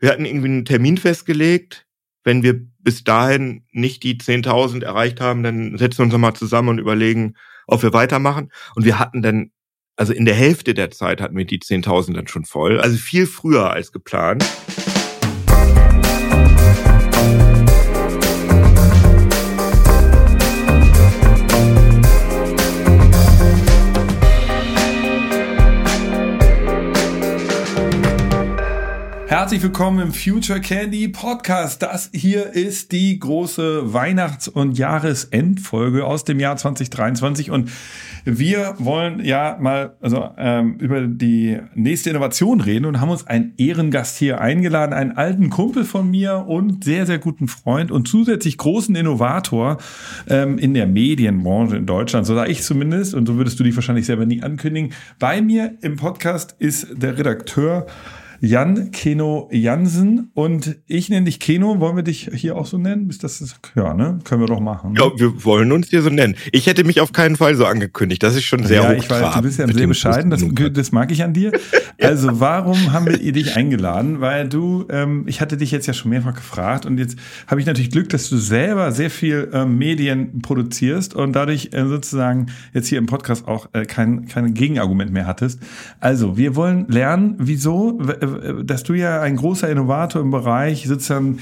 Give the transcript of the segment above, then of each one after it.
wir hatten irgendwie einen Termin festgelegt. Wenn wir bis dahin nicht die 10.000 erreicht haben, dann setzen wir uns nochmal zusammen und überlegen, ob wir weitermachen. Und wir hatten dann, also in der Hälfte der Zeit hatten wir die 10.000 dann schon voll. Also viel früher als geplant. Herzlich willkommen im Future Candy Podcast. Das hier ist die große Weihnachts- und Jahresendfolge aus dem Jahr 2023 und wir wollen ja mal also ähm, über die nächste Innovation reden und haben uns einen Ehrengast hier eingeladen, einen alten Kumpel von mir und sehr sehr guten Freund und zusätzlich großen Innovator ähm, in der Medienbranche in Deutschland. So sage ich zumindest und so würdest du dich wahrscheinlich selber nie ankündigen. Bei mir im Podcast ist der Redakteur Jan Keno Jansen und ich nenne dich Keno. Wollen wir dich hier auch so nennen? Ist das, ja, ne? Können wir doch machen. Ne? Ja, wir wollen uns hier so nennen. Ich hätte mich auf keinen Fall so angekündigt. Das ist schon sehr ja, ich weiß, du bist ja sehr bescheiden. Das, das, mag ich an dir. Also, warum haben wir dich eingeladen? Weil du, ähm, ich hatte dich jetzt ja schon mehrfach gefragt und jetzt habe ich natürlich Glück, dass du selber sehr viel ähm, Medien produzierst und dadurch äh, sozusagen jetzt hier im Podcast auch äh, kein, kein Gegenargument mehr hattest. Also, wir wollen lernen, wieso dass du ja ein großer Innovator im Bereich sozusagen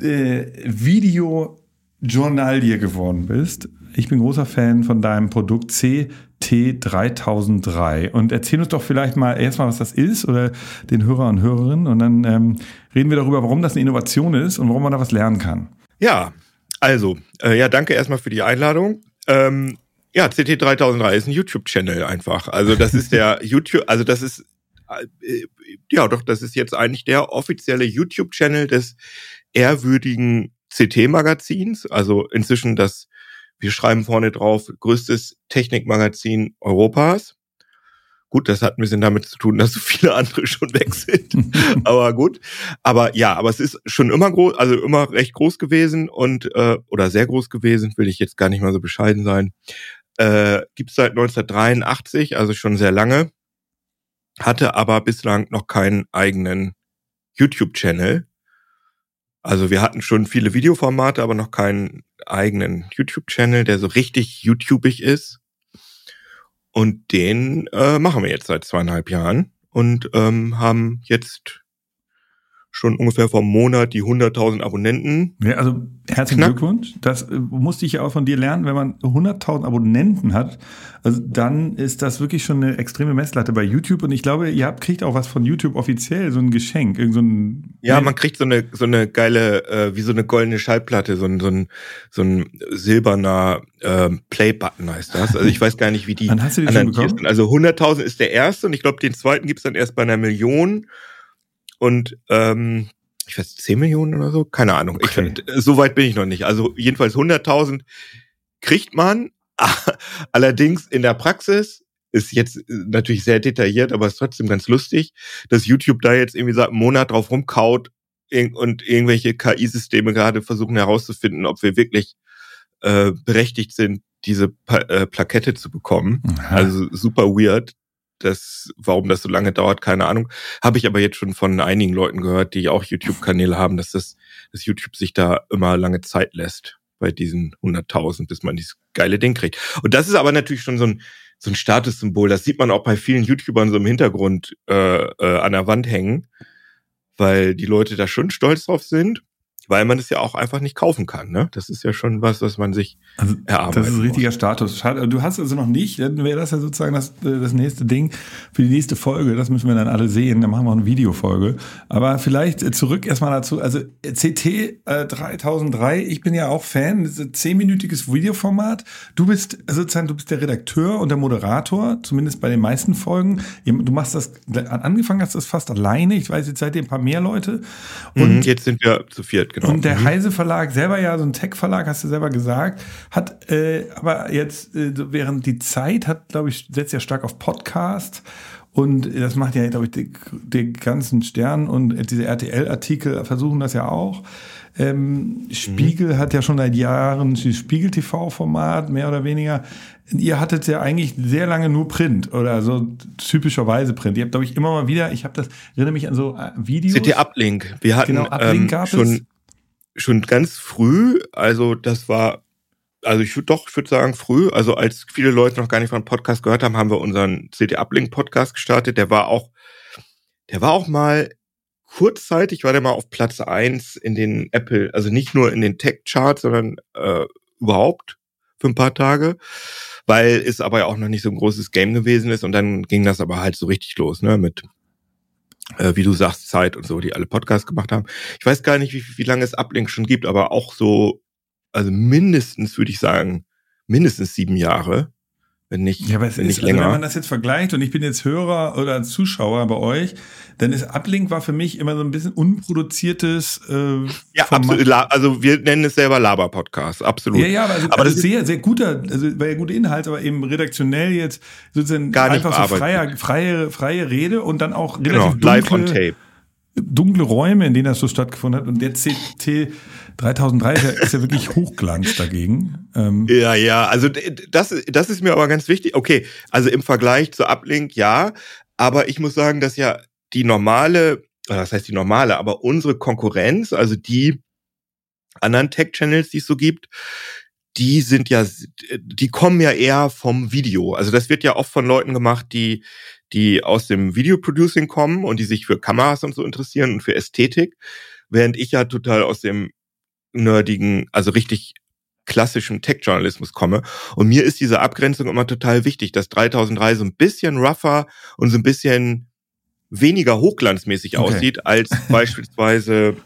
äh, Videojournalie geworden bist. Ich bin großer Fan von deinem Produkt CT3003 und erzähl uns doch vielleicht mal erstmal, was das ist oder den Hörer und Hörerinnen und dann ähm, reden wir darüber, warum das eine Innovation ist und warum man da was lernen kann. Ja, also, äh, ja, danke erstmal für die Einladung. Ähm, ja, CT3003 ist ein YouTube-Channel einfach. Also das ist der YouTube, also das ist äh, ja, doch, das ist jetzt eigentlich der offizielle YouTube-Channel des ehrwürdigen CT-Magazins. Also inzwischen das, wir schreiben vorne drauf, größtes Technikmagazin Europas. Gut, das hat ein bisschen damit zu tun, dass so viele andere schon weg sind. aber gut. Aber ja, aber es ist schon immer groß, also immer recht groß gewesen und äh, oder sehr groß gewesen, will ich jetzt gar nicht mal so bescheiden sein. Äh, Gibt seit 1983, also schon sehr lange hatte aber bislang noch keinen eigenen YouTube-Channel. Also wir hatten schon viele Videoformate, aber noch keinen eigenen YouTube-Channel, der so richtig YouTubig ist. Und den äh, machen wir jetzt seit zweieinhalb Jahren und ähm, haben jetzt schon ungefähr vom Monat die 100.000 Abonnenten. Ja, also herzlichen Knack. Glückwunsch. Das äh, musste ich ja auch von dir lernen. Wenn man 100.000 Abonnenten hat, also dann ist das wirklich schon eine extreme Messlatte bei YouTube. Und ich glaube, ihr habt, kriegt auch was von YouTube offiziell, so ein Geschenk. Irgend so ein ja, man kriegt so eine, so eine geile, äh, wie so eine goldene Schallplatte, so ein, so ein, so ein silberner äh, Play-Button heißt das. Also ich weiß gar nicht, wie die Wann hast du anderen schon bekommen? Also 100.000 ist der erste und ich glaube, den zweiten gibt's dann erst bei einer Million. Und ähm, ich weiß, 10 Millionen oder so? Keine Ahnung. Okay. Ich, so weit bin ich noch nicht. Also jedenfalls 100.000 kriegt man. Allerdings in der Praxis ist jetzt natürlich sehr detailliert, aber ist trotzdem ganz lustig, dass YouTube da jetzt irgendwie seit einem Monat drauf rumkaut und irgendwelche KI-Systeme gerade versuchen herauszufinden, ob wir wirklich äh, berechtigt sind, diese pa äh, Plakette zu bekommen. Aha. Also super weird das, warum das so lange dauert, keine Ahnung. Habe ich aber jetzt schon von einigen Leuten gehört, die auch YouTube-Kanäle haben, dass das, dass YouTube sich da immer lange Zeit lässt bei diesen 100.000, bis man dieses geile Ding kriegt. Und das ist aber natürlich schon so ein, so ein Statussymbol. Das sieht man auch bei vielen YouTubern so im Hintergrund äh, äh, an der Wand hängen, weil die Leute da schon stolz drauf sind weil man es ja auch einfach nicht kaufen kann. Ne? Das ist ja schon was, was man sich also, erarbeitet. Das ist ein richtiger muss. Status. Du hast also noch nicht, dann wäre das ja sozusagen das, das nächste Ding für die nächste Folge. Das müssen wir dann alle sehen. Dann machen wir eine Videofolge. Aber vielleicht zurück erstmal dazu. Also CT äh, 3003, ich bin ja auch Fan. Das ist ein zehnminütiges Videoformat. Du bist sozusagen, du bist der Redakteur und der Moderator, zumindest bei den meisten Folgen. Du machst das, angefangen hast du das fast alleine. Ich weiß, jetzt seid ihr ein paar mehr Leute. Mhm, und mhm, jetzt sind wir zu viert genau. Und der mhm. Heise Verlag selber ja, so ein Tech-Verlag, hast du selber gesagt, hat äh, aber jetzt, äh, während die Zeit hat, glaube ich, setzt ja stark auf Podcast Und das macht ja, glaube ich, die, die ganzen Stern und diese RTL-Artikel versuchen das ja auch. Ähm, Spiegel mhm. hat ja schon seit Jahren das Spiegel-TV-Format, mehr oder weniger. Ihr hattet ja eigentlich sehr lange nur Print oder so typischerweise Print. Ihr habt, glaube ich, immer mal wieder, ich habe das, erinnere mich an so äh, Videos. CT Uplink. Wir hatten genau, Uplink ähm, gab schon, es. Schon ganz früh, also das war also ich würde doch, ich würde sagen, früh, also als viele Leute noch gar nicht von Podcast gehört haben, haben wir unseren CD Uplink Podcast gestartet. Der war auch, der war auch mal kurzzeitig, war der mal auf Platz eins in den Apple, also nicht nur in den Tech-Charts, sondern äh, überhaupt für ein paar Tage, weil es aber ja auch noch nicht so ein großes Game gewesen ist und dann ging das aber halt so richtig los, ne, mit wie du sagst, Zeit und so, die alle Podcasts gemacht haben. Ich weiß gar nicht, wie, wie lange es Uplink schon gibt, aber auch so also mindestens, würde ich sagen, mindestens sieben Jahre wenn nicht, ja, aber es ist, nicht länger. Also wenn man das jetzt vergleicht und ich bin jetzt Hörer oder Zuschauer bei euch, dann ist Uplink war für mich immer so ein bisschen unproduziertes. Äh, ja, absolut. Also wir nennen es selber Laber-Podcast, absolut. Ja, ja, aber, also, aber also das sehr, sehr guter, also war ja gute Inhalt, aber eben redaktionell jetzt sozusagen gar nicht einfach so freie, freie, freie Rede und dann auch relativ genau, dunkle, live on tape dunkle Räume, in denen das so stattgefunden hat. Und der CT 3003 ist ja wirklich Hochglanz dagegen. Ähm ja, ja, also das, das ist mir aber ganz wichtig. Okay, also im Vergleich zu Uplink, ja. Aber ich muss sagen, dass ja die normale, das heißt die normale, aber unsere Konkurrenz, also die anderen Tech-Channels, die es so gibt, die sind ja, die kommen ja eher vom Video. Also das wird ja oft von Leuten gemacht, die die aus dem Videoproducing kommen und die sich für Kameras und so interessieren und für Ästhetik, während ich ja total aus dem nerdigen, also richtig klassischen Tech-Journalismus komme. Und mir ist diese Abgrenzung immer total wichtig, dass 3003 so ein bisschen rougher und so ein bisschen weniger hochglanzmäßig okay. aussieht als beispielsweise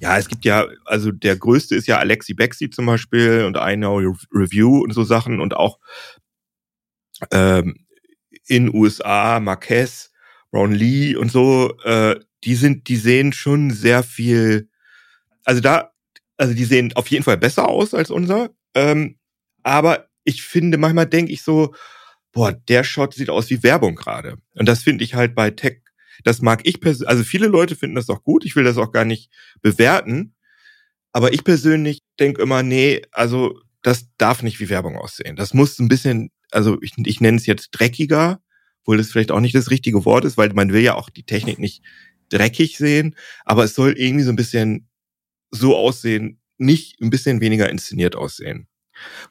ja, es gibt ja, also der größte ist ja Alexi Bexi zum Beispiel und I Know Review und so Sachen und auch ähm, in USA, Marquez, Brown Lee und so, äh, die sind, die sehen schon sehr viel, also da, also die sehen auf jeden Fall besser aus als unser, ähm, aber ich finde, manchmal denke ich so, boah, der Shot sieht aus wie Werbung gerade. Und das finde ich halt bei Tech, das mag ich persönlich, also viele Leute finden das auch gut, ich will das auch gar nicht bewerten, aber ich persönlich denke immer, nee, also das darf nicht wie Werbung aussehen. Das muss ein bisschen also ich, ich nenne es jetzt dreckiger, obwohl das vielleicht auch nicht das richtige Wort ist, weil man will ja auch die Technik nicht dreckig sehen, aber es soll irgendwie so ein bisschen so aussehen, nicht ein bisschen weniger inszeniert aussehen.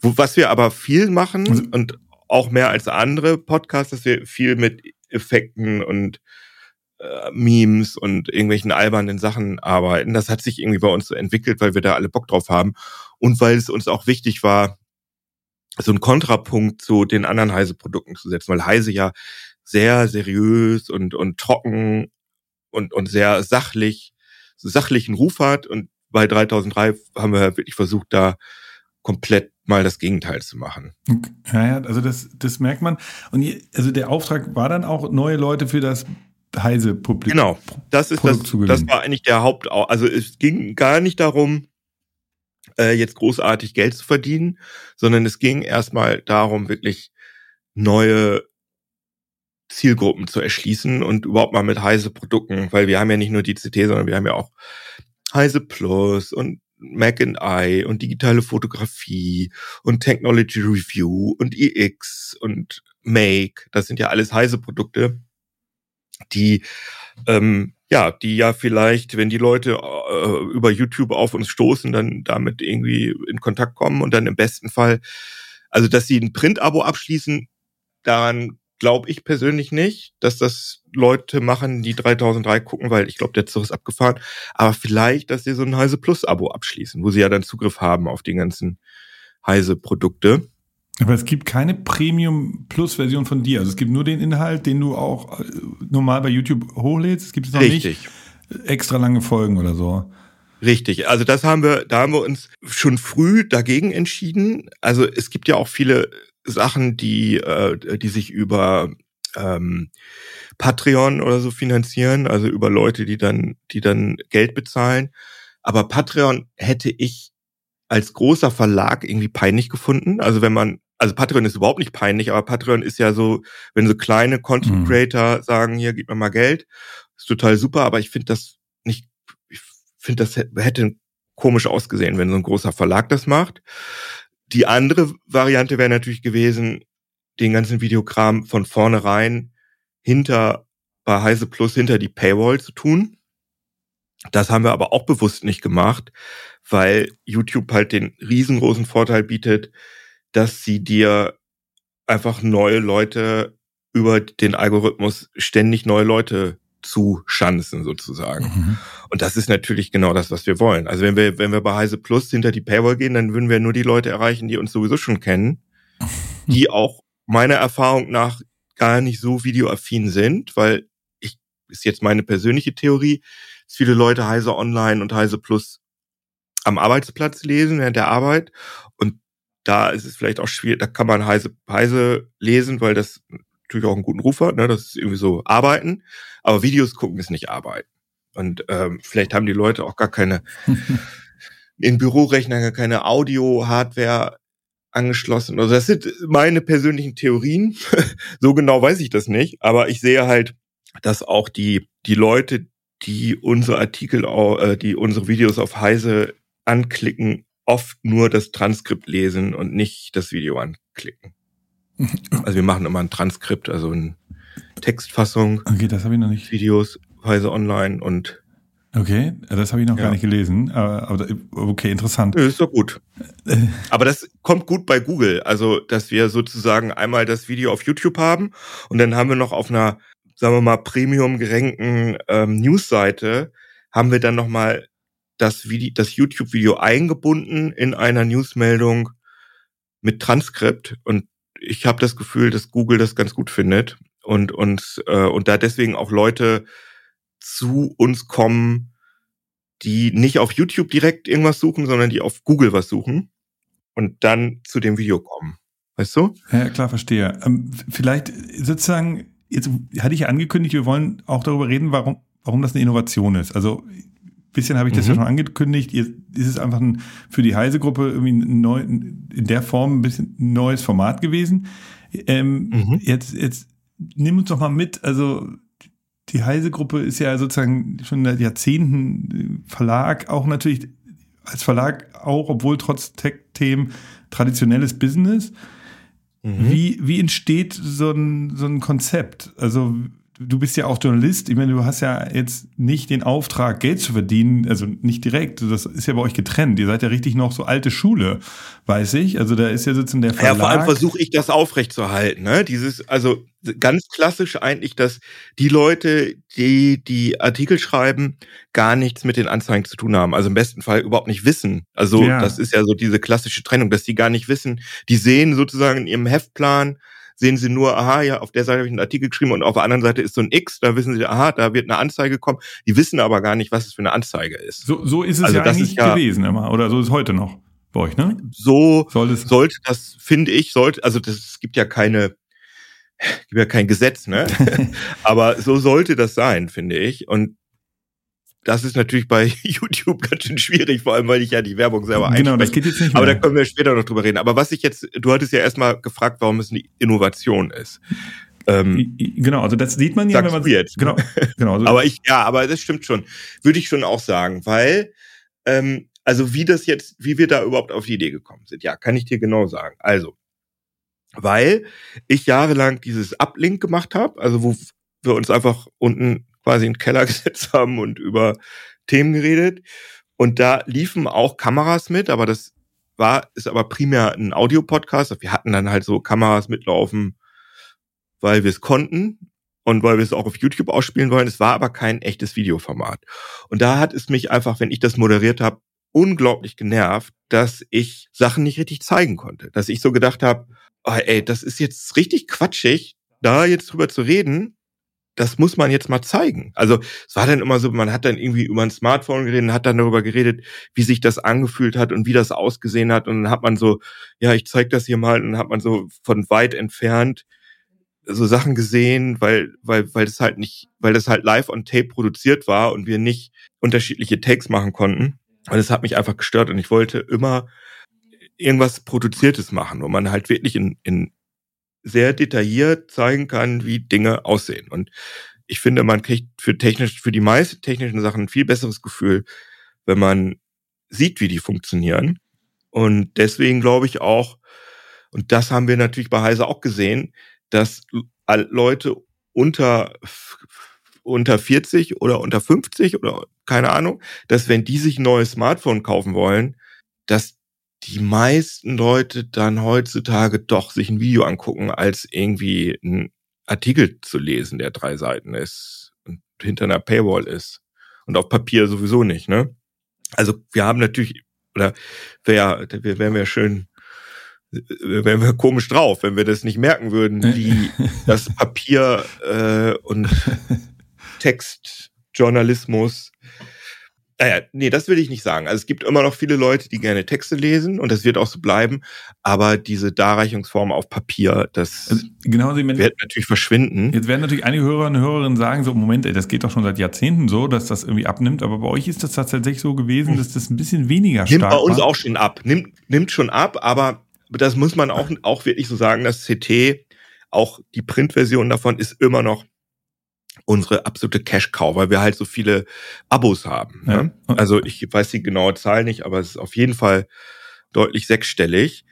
Wo, was wir aber viel machen also, und auch mehr als andere Podcasts, dass wir viel mit Effekten und äh, Memes und irgendwelchen albernen Sachen arbeiten. Das hat sich irgendwie bei uns so entwickelt, weil wir da alle Bock drauf haben und weil es uns auch wichtig war, so einen Kontrapunkt zu den anderen Heise-Produkten zu setzen, weil Heise ja sehr seriös und, und trocken und, und sehr sachlich, so sachlichen Ruf hat. Und bei 3003 haben wir wirklich versucht, da komplett mal das Gegenteil zu machen. Ja, ja, also das, das merkt man. Und also der Auftrag war dann auch neue Leute für das heise Publikum. Genau, das ist das, das war eigentlich der Haupt, also es ging gar nicht darum, äh, jetzt großartig Geld zu verdienen, sondern es ging erstmal darum, wirklich neue Zielgruppen zu erschließen und überhaupt mal mit Heise Produkten, weil wir haben ja nicht nur die CT, sondern wir haben ja auch Heise Plus und Mac and I und digitale Fotografie und Technology Review und EX und Make. Das sind ja alles Heise Produkte, die ähm, ja, die ja vielleicht, wenn die Leute äh, über YouTube auf uns stoßen, dann damit irgendwie in Kontakt kommen und dann im besten Fall, also dass sie ein Print-Abo abschließen, daran glaube ich persönlich nicht, dass das Leute machen, die 3003 gucken, weil ich glaube, der Zug ist abgefahren. Aber vielleicht, dass sie so ein Heise Plus-Abo abschließen, wo sie ja dann Zugriff haben auf die ganzen Heise-Produkte. Aber es gibt keine Premium Plus Version von dir. Also es gibt nur den Inhalt, den du auch äh, normal bei YouTube hochlädst. Es gibt es noch Richtig. nicht extra lange Folgen oder so. Richtig. Also das haben wir, da haben wir uns schon früh dagegen entschieden. Also es gibt ja auch viele Sachen, die, äh, die sich über ähm, Patreon oder so finanzieren, also über Leute, die dann, die dann Geld bezahlen. Aber Patreon hätte ich als großer Verlag irgendwie peinlich gefunden. Also wenn man also Patreon ist überhaupt nicht peinlich, aber Patreon ist ja so, wenn so kleine Content mhm. Creator mhm. sagen, hier, gib mir mal Geld, ist total super, aber ich finde das nicht, ich finde, das hätte komisch ausgesehen, wenn so ein großer Verlag das macht. Die andere Variante wäre natürlich gewesen, den ganzen Videokram von vornherein hinter bei Heise Plus hinter die Paywall zu tun. Das haben wir aber auch bewusst nicht gemacht, weil YouTube halt den riesengroßen Vorteil bietet, dass sie dir einfach neue Leute über den Algorithmus ständig neue Leute zu Schanzen sozusagen. Mhm. Und das ist natürlich genau das, was wir wollen. Also wenn wir, wenn wir bei Heise Plus hinter die Paywall gehen, dann würden wir nur die Leute erreichen, die uns sowieso schon kennen, die auch meiner Erfahrung nach gar nicht so videoaffin sind, weil ich, ist jetzt meine persönliche Theorie, dass viele Leute Heise Online und Heise Plus am Arbeitsplatz lesen während der Arbeit und da ist es vielleicht auch schwierig, da kann man Heise, Heise lesen, weil das natürlich auch einen guten Ruf hat, ne? das ist irgendwie so Arbeiten, aber Videos gucken ist nicht Arbeiten. Und ähm, vielleicht haben die Leute auch gar keine in Bürorechnern gar keine Audio-Hardware angeschlossen. Also das sind meine persönlichen Theorien. so genau weiß ich das nicht, aber ich sehe halt, dass auch die die Leute, die unsere Artikel, äh, die unsere Videos auf Heise anklicken, oft nur das Transkript lesen und nicht das Video anklicken. Also wir machen immer ein Transkript, also eine Textfassung. Okay, das habe ich noch nicht. Videos, Weise online und Okay, das habe ich noch ja. gar nicht gelesen. Aber okay, interessant. Ist doch gut. Aber das kommt gut bei Google. Also, dass wir sozusagen einmal das Video auf YouTube haben und dann haben wir noch auf einer, sagen wir mal, Premium gerenkten ähm, Newsseite haben wir dann nochmal das, Video, das YouTube-Video eingebunden in einer Newsmeldung mit Transkript. Und ich habe das Gefühl, dass Google das ganz gut findet und uns äh, und da deswegen auch Leute zu uns kommen, die nicht auf YouTube direkt irgendwas suchen, sondern die auf Google was suchen und dann zu dem Video kommen. Weißt du? Ja, klar, verstehe. Ähm, vielleicht sozusagen, jetzt hatte ich ja angekündigt, wir wollen auch darüber reden, warum, warum das eine Innovation ist. Also bisschen habe ich das mhm. ja schon angekündigt. Ist es einfach ein, für die Heise-Gruppe irgendwie ein neu, in der Form ein bisschen ein neues Format gewesen. Ähm, mhm. Jetzt, jetzt nimm uns doch mal mit. Also die Heise-Gruppe ist ja sozusagen schon seit Jahrzehnten Verlag, auch natürlich als Verlag auch, obwohl trotz Tech-Themen traditionelles Business. Mhm. Wie, wie entsteht so ein, so ein Konzept? Also du bist ja auch Journalist. Ich meine, du hast ja jetzt nicht den Auftrag, Geld zu verdienen, also nicht direkt. Das ist ja bei euch getrennt. Ihr seid ja richtig noch so alte Schule, weiß ich. Also da ist ja sozusagen der Verlag. Ja, vor allem versuche ich das aufrechtzuerhalten. Ne? Dieses, also ganz klassisch eigentlich, dass die Leute, die die Artikel schreiben, gar nichts mit den Anzeigen zu tun haben. Also im besten Fall überhaupt nicht wissen. Also ja. das ist ja so diese klassische Trennung, dass die gar nicht wissen. Die sehen sozusagen in ihrem Heftplan, sehen sie nur, aha, ja, auf der Seite habe ich einen Artikel geschrieben und auf der anderen Seite ist so ein X, da wissen sie, aha, da wird eine Anzeige kommen. Die wissen aber gar nicht, was es für eine Anzeige ist. So, so ist es also ja eigentlich ja, gewesen immer, oder so ist es heute noch bei euch, ne? So Soll es sollte das, finde ich, sollte, also das, es gibt ja keine, gibt ja kein Gesetz, ne? aber so sollte das sein, finde ich. Und das ist natürlich bei YouTube ganz schön schwierig, vor allem weil ich ja die Werbung selber einspreche. Genau, das geht jetzt nicht mehr. Aber da können wir später noch drüber reden. Aber was ich jetzt, du hattest ja erstmal gefragt, warum es eine Innovation ist. Ähm, genau, also das sieht man ja, wenn man jetzt. Genau, genau. Also aber ich, ja, aber das stimmt schon. Würde ich schon auch sagen, weil, ähm, also wie das jetzt, wie wir da überhaupt auf die Idee gekommen sind, ja, kann ich dir genau sagen. Also, weil ich jahrelang dieses Uplink gemacht habe, also wo wir uns einfach unten quasi in den Keller gesetzt haben und über Themen geredet. Und da liefen auch Kameras mit, aber das war, ist aber primär ein Audiopodcast. Wir hatten dann halt so Kameras mitlaufen, weil wir es konnten und weil wir es auch auf YouTube ausspielen wollen. Es war aber kein echtes Videoformat. Und da hat es mich einfach, wenn ich das moderiert habe, unglaublich genervt, dass ich Sachen nicht richtig zeigen konnte. Dass ich so gedacht habe, oh, ey, das ist jetzt richtig quatschig, da jetzt drüber zu reden, das muss man jetzt mal zeigen. Also es war dann immer so, man hat dann irgendwie über ein Smartphone geredet hat dann darüber geredet, wie sich das angefühlt hat und wie das ausgesehen hat. Und dann hat man so, ja, ich zeig das hier mal, und dann hat man so von weit entfernt so Sachen gesehen, weil, weil, weil das halt nicht, weil das halt live on tape produziert war und wir nicht unterschiedliche Takes machen konnten. Und es hat mich einfach gestört und ich wollte immer irgendwas Produziertes machen, wo man halt wirklich in, in sehr detailliert zeigen kann, wie Dinge aussehen. Und ich finde, man kriegt für technisch, für die meisten technischen Sachen ein viel besseres Gefühl, wenn man sieht, wie die funktionieren. Und deswegen glaube ich auch, und das haben wir natürlich bei Heise auch gesehen, dass Leute unter, unter 40 oder unter 50 oder keine Ahnung, dass wenn die sich ein neues Smartphone kaufen wollen, dass die meisten Leute dann heutzutage doch sich ein Video angucken, als irgendwie ein Artikel zu lesen, der drei Seiten ist und hinter einer Paywall ist. Und auf Papier sowieso nicht, ne? Also wir haben natürlich, oder wär, wir wären wir schön, wären wir komisch drauf, wenn wir das nicht merken würden, wie das Papier äh, und Textjournalismus naja, nee, das will ich nicht sagen. Also es gibt immer noch viele Leute, die gerne Texte lesen und das wird auch so bleiben. Aber diese Darreichungsform auf Papier, das also, genau, Sie wird natürlich verschwinden. Jetzt werden natürlich einige Hörer und Hörerinnen sagen, so Moment, ey, das geht doch schon seit Jahrzehnten so, dass das irgendwie abnimmt. Aber bei euch ist das tatsächlich so gewesen, hm. dass das ein bisschen weniger nimmt stark Nimmt bei uns war. auch schon ab. Nimmt, nimmt schon ab, aber das muss man auch, auch wirklich so sagen, dass CT, auch die Printversion davon ist immer noch unsere absolute Cash-Cow, weil wir halt so viele Abos haben. Ne? Ja. Also ich weiß die genaue Zahl nicht, aber es ist auf jeden Fall deutlich sechsstellig.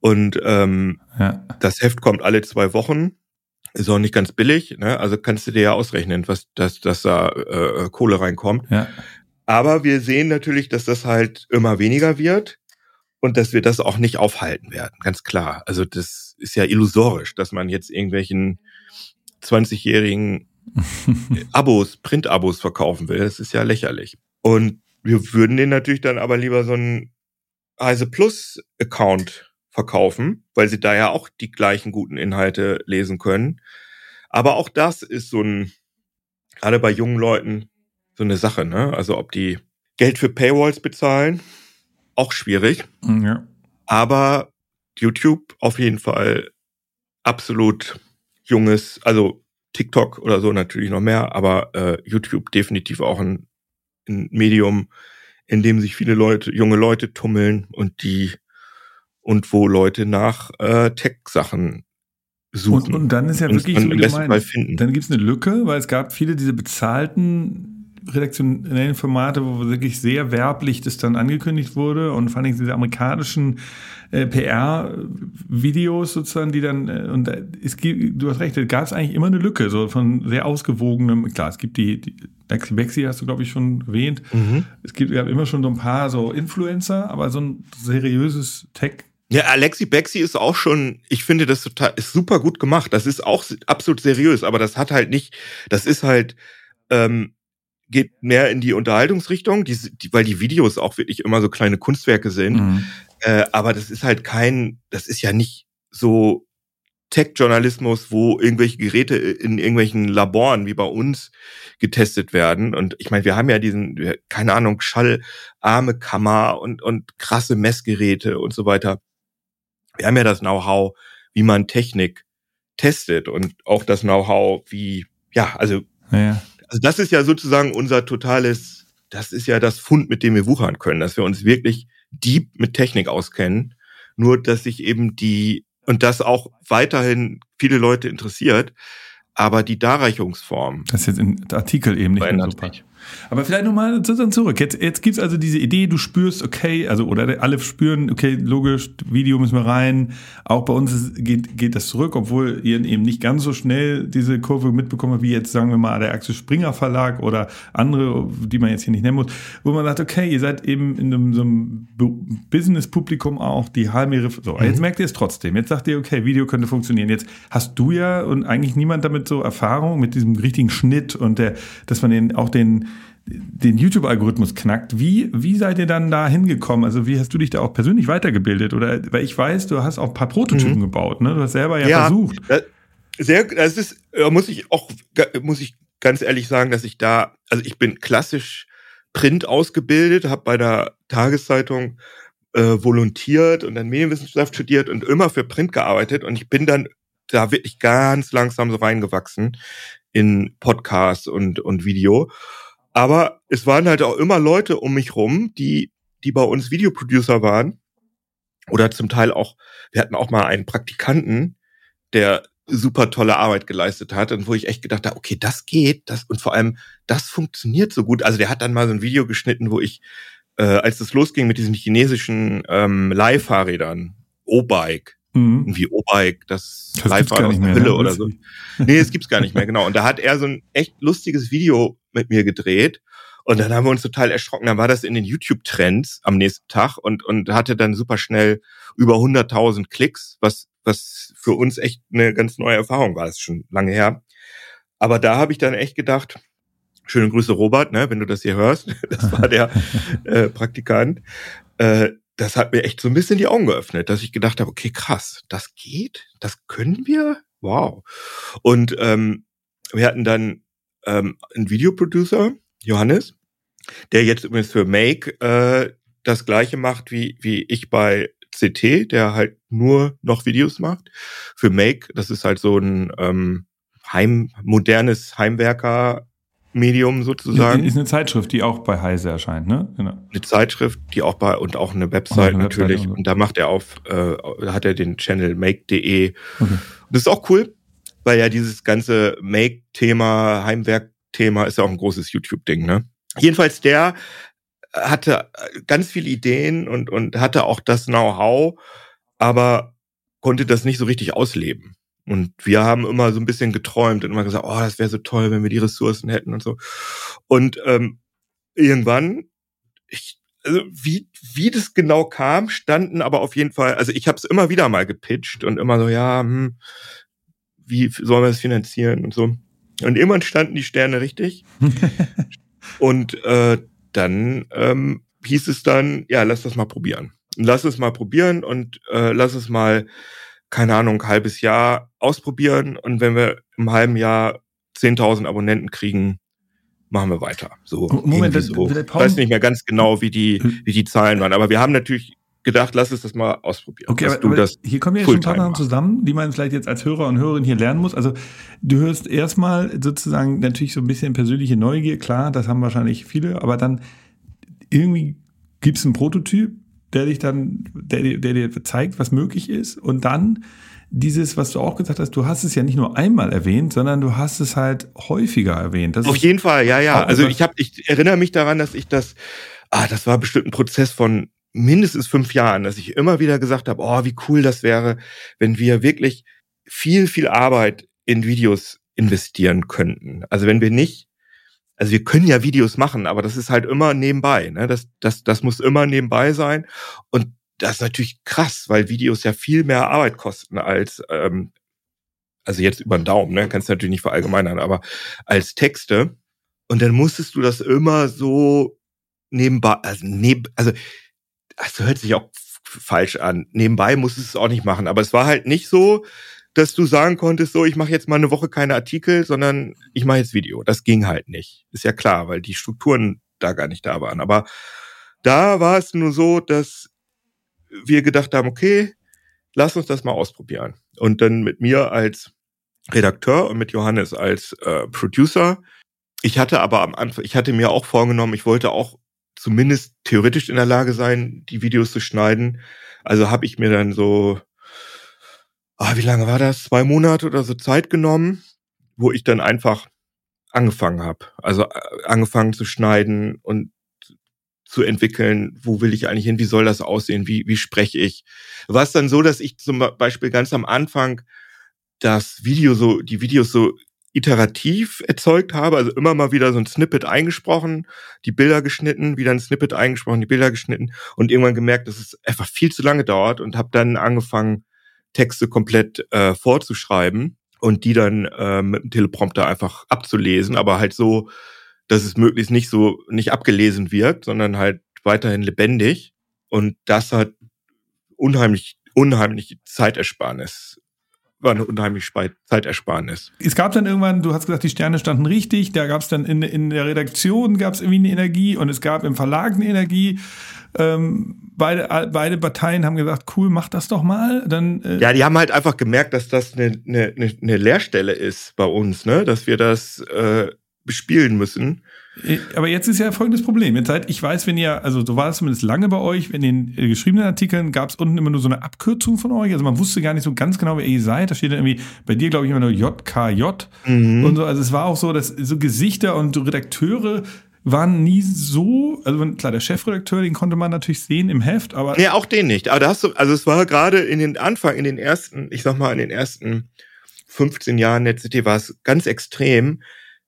Und ähm, ja. das Heft kommt alle zwei Wochen. Ist auch nicht ganz billig, ne? Also kannst du dir ja ausrechnen, was dass, dass da äh, Kohle reinkommt. Ja. Aber wir sehen natürlich, dass das halt immer weniger wird und dass wir das auch nicht aufhalten werden, ganz klar. Also das ist ja illusorisch, dass man jetzt irgendwelchen 20-jährigen Abos, Print-Abos verkaufen will. Das ist ja lächerlich. Und wir würden den natürlich dann aber lieber so einen Heise Plus Account verkaufen, weil sie da ja auch die gleichen guten Inhalte lesen können. Aber auch das ist so ein, gerade bei jungen Leuten, so eine Sache, ne? Also ob die Geld für Paywalls bezahlen, auch schwierig. Ja. Aber YouTube auf jeden Fall absolut junges, also TikTok oder so natürlich noch mehr, aber äh, YouTube definitiv auch ein, ein Medium, in dem sich viele Leute, junge Leute tummeln und die und wo Leute nach äh, Tech-Sachen suchen. Und, und dann ist ja wirklich so, wie du meinst, dann gibt es eine Lücke, weil es gab viele diese bezahlten redaktionellen Formate, wo wirklich sehr werblich das dann angekündigt wurde und vor allem diese amerikanischen äh, PR-Videos sozusagen, die dann, äh, und es gibt, du hast recht, da gab es eigentlich immer eine Lücke, so von sehr ausgewogenem, klar, es gibt die, die Lexi Bexi hast du, glaube ich, schon erwähnt. Mhm. Es gibt, gab immer schon so ein paar so Influencer, aber so ein seriöses Tech ja, Alexi Bexi ist auch schon, ich finde das total, ist super gut gemacht. Das ist auch absolut seriös, aber das hat halt nicht, das ist halt, ähm, geht mehr in die Unterhaltungsrichtung, die, die, weil die Videos auch wirklich immer so kleine Kunstwerke sind. Mhm. Äh, aber das ist halt kein, das ist ja nicht so Tech-Journalismus, wo irgendwelche Geräte in irgendwelchen Laboren wie bei uns getestet werden. Und ich meine, wir haben ja diesen, keine Ahnung, schallarme Kammer und, und krasse Messgeräte und so weiter. Wir haben ja das Know-how, wie man Technik testet und auch das Know-how, wie, ja, also ja. Also das ist ja sozusagen unser totales, das ist ja das Fund, mit dem wir wuchern können, dass wir uns wirklich deep mit Technik auskennen. Nur, dass sich eben die, und das auch weiterhin viele Leute interessiert, aber die Darreichungsform. Das ist jetzt im Artikel eben nicht mehr so passt. Aber vielleicht nochmal zurück. Jetzt, jetzt gibt's also diese Idee, du spürst, okay, also oder alle spüren, okay, logisch, Video müssen wir rein. Auch bei uns geht, geht das zurück, obwohl ihr eben nicht ganz so schnell diese Kurve mitbekommen wie jetzt, sagen wir mal, der Axel Springer Verlag oder andere, die man jetzt hier nicht nennen muss, wo man sagt, okay, ihr seid eben in einem, so einem Business-Publikum auch, die Halmere, so, mhm. jetzt merkt ihr es trotzdem. Jetzt sagt ihr, okay, Video könnte funktionieren. Jetzt hast du ja und eigentlich niemand damit so Erfahrung mit diesem richtigen Schnitt und der, dass man den, auch den, den YouTube-Algorithmus knackt. Wie, wie seid ihr dann da hingekommen? Also wie hast du dich da auch persönlich weitergebildet? Oder weil ich weiß, du hast auch ein paar Prototypen mhm. gebaut, ne? Du hast selber ja, ja versucht. Sehr, das ist, muss ich auch, muss ich ganz ehrlich sagen, dass ich da, also ich bin klassisch Print ausgebildet, habe bei der Tageszeitung äh, volontiert und dann Medienwissenschaft studiert und immer für Print gearbeitet und ich bin dann da wirklich ganz langsam so reingewachsen in Podcasts und, und Video. Aber es waren halt auch immer Leute um mich rum, die, die bei uns Videoproducer waren Oder zum Teil auch, wir hatten auch mal einen Praktikanten, der super tolle Arbeit geleistet hat und wo ich echt gedacht habe, okay, das geht, das und vor allem das funktioniert so gut. Also der hat dann mal so ein Video geschnitten, wo ich, äh, als es losging mit diesen chinesischen ähm, Leihfahrrädern, O-Bike, mhm. irgendwie O-Bike, das, das Leihfahrrad aus der Hülle ne? oder so. Nee, es gibt's gar nicht mehr, genau. Und da hat er so ein echt lustiges Video mit mir gedreht. Und dann haben wir uns total erschrocken. Dann war das in den YouTube-Trends am nächsten Tag und, und hatte dann super schnell über 100.000 Klicks, was was für uns echt eine ganz neue Erfahrung war. Das ist schon lange her. Aber da habe ich dann echt gedacht, schöne Grüße Robert, ne, wenn du das hier hörst. Das war der äh, Praktikant. Äh, das hat mir echt so ein bisschen die Augen geöffnet, dass ich gedacht habe, okay, krass, das geht, das können wir, wow. Und ähm, wir hatten dann ähm, einen Videoproducer, Johannes, der jetzt übrigens für Make äh, das gleiche macht wie, wie ich bei CT, der halt nur noch Videos macht. Für Make, das ist halt so ein ähm, heim, modernes Heimwerker Medium sozusagen. Ist eine Zeitschrift, die auch bei Heise erscheint, ne? Genau. Eine Zeitschrift, die auch bei und auch eine Website eine natürlich. Website und da macht er auf, äh, da hat er den Channel make.de. Okay. Das ist auch cool, weil ja dieses ganze Make-Thema, Heimwerk-Thema ist ja auch ein großes YouTube-Ding, ne? Jedenfalls der hatte ganz viele Ideen und, und hatte auch das Know-how, aber konnte das nicht so richtig ausleben. Und wir haben immer so ein bisschen geträumt und immer gesagt, oh, das wäre so toll, wenn wir die Ressourcen hätten und so. Und ähm, irgendwann, ich, also wie, wie das genau kam, standen aber auf jeden Fall, also ich habe es immer wieder mal gepitcht und immer so, ja, hm, wie sollen wir das finanzieren und so. Und irgendwann standen die Sterne richtig. und äh, dann ähm, hieß es dann, ja, lass das mal probieren. Lass es mal probieren und äh, lass es mal, keine Ahnung, halbes Jahr ausprobieren. Und wenn wir im halben Jahr 10.000 Abonnenten kriegen, machen wir weiter. So, Moment, das, so. ich weiß nicht mehr ganz genau, wie die, hm. wie die Zahlen waren, aber wir haben natürlich gedacht, lass es das mal ausprobieren. Okay, aber, aber hier kommen ja schon ein paar Sachen zusammen, die man vielleicht jetzt als Hörer und Hörerin hier lernen muss. Also du hörst erstmal sozusagen natürlich so ein bisschen persönliche Neugier, klar, das haben wahrscheinlich viele, aber dann irgendwie gibt es einen Prototyp, der dich dann, der, der dir zeigt, was möglich ist und dann dieses, was du auch gesagt hast, du hast es ja nicht nur einmal erwähnt, sondern du hast es halt häufiger erwähnt. Das Auf jeden Fall, ja, ja. Also ich habe, ich erinnere mich daran, dass ich das, ah, das war bestimmt ein Prozess von mindestens fünf Jahren, dass ich immer wieder gesagt habe, oh, wie cool das wäre, wenn wir wirklich viel, viel Arbeit in Videos investieren könnten. Also wenn wir nicht, also wir können ja Videos machen, aber das ist halt immer nebenbei. Ne? Das, das, das muss immer nebenbei sein. Und das ist natürlich krass, weil Videos ja viel mehr Arbeit kosten als, ähm, also jetzt über den Daumen, ne? kannst du natürlich nicht verallgemeinern, aber als Texte. Und dann musstest du das immer so nebenbei, also neben, also das hört sich auch falsch an. Nebenbei musst du es auch nicht machen. Aber es war halt nicht so, dass du sagen konntest, so, ich mache jetzt mal eine Woche keine Artikel, sondern ich mache jetzt Video. Das ging halt nicht. Ist ja klar, weil die Strukturen da gar nicht da waren. Aber da war es nur so, dass wir gedacht haben, okay, lass uns das mal ausprobieren. Und dann mit mir als Redakteur und mit Johannes als äh, Producer. Ich hatte aber am Anfang, ich hatte mir auch vorgenommen, ich wollte auch zumindest theoretisch in der Lage sein, die Videos zu schneiden. Also habe ich mir dann so, ah, wie lange war das? Zwei Monate oder so Zeit genommen, wo ich dann einfach angefangen habe. Also äh, angefangen zu schneiden und zu entwickeln, wo will ich eigentlich hin, wie soll das aussehen, wie, wie spreche ich. War es dann so, dass ich zum Beispiel ganz am Anfang das Video so, die Videos so iterativ erzeugt habe, also immer mal wieder so ein Snippet eingesprochen, die Bilder geschnitten, wieder ein Snippet eingesprochen, die Bilder geschnitten und irgendwann gemerkt, dass es einfach viel zu lange dauert und habe dann angefangen, Texte komplett äh, vorzuschreiben und die dann äh, mit dem Teleprompter einfach abzulesen, aber halt so, dass es möglichst nicht so nicht abgelesen wird, sondern halt weiterhin lebendig. Und das hat unheimlich unheimlich Zeitersparnis war eine unheimlich Zeitersparnis. Es gab dann irgendwann, du hast gesagt, die Sterne standen richtig, da gab es dann in, in der Redaktion gab es irgendwie eine Energie und es gab im Verlag eine Energie. Ähm, beide, beide Parteien haben gesagt, cool, mach das doch mal. Dann, äh ja, die haben halt einfach gemerkt, dass das eine, eine, eine Leerstelle ist bei uns, ne? dass wir das äh, bespielen müssen. Äh, aber jetzt ist ja folgendes Problem. Jetzt seid, ich weiß, wenn ihr, also so war es zumindest lange bei euch, in den äh, geschriebenen Artikeln gab es unten immer nur so eine Abkürzung von euch. Also man wusste gar nicht so ganz genau, wer ihr seid. Da steht dann irgendwie bei dir, glaube ich, immer nur JKJ mhm. und so. Also es war auch so, dass so Gesichter und Redakteure waren nie so, also klar, der Chefredakteur, den konnte man natürlich sehen im Heft, aber. Nee, auch den nicht. Aber da hast du, also es war gerade in den Anfang, in den ersten, ich sag mal, in den ersten 15 Jahren der CT war es ganz extrem,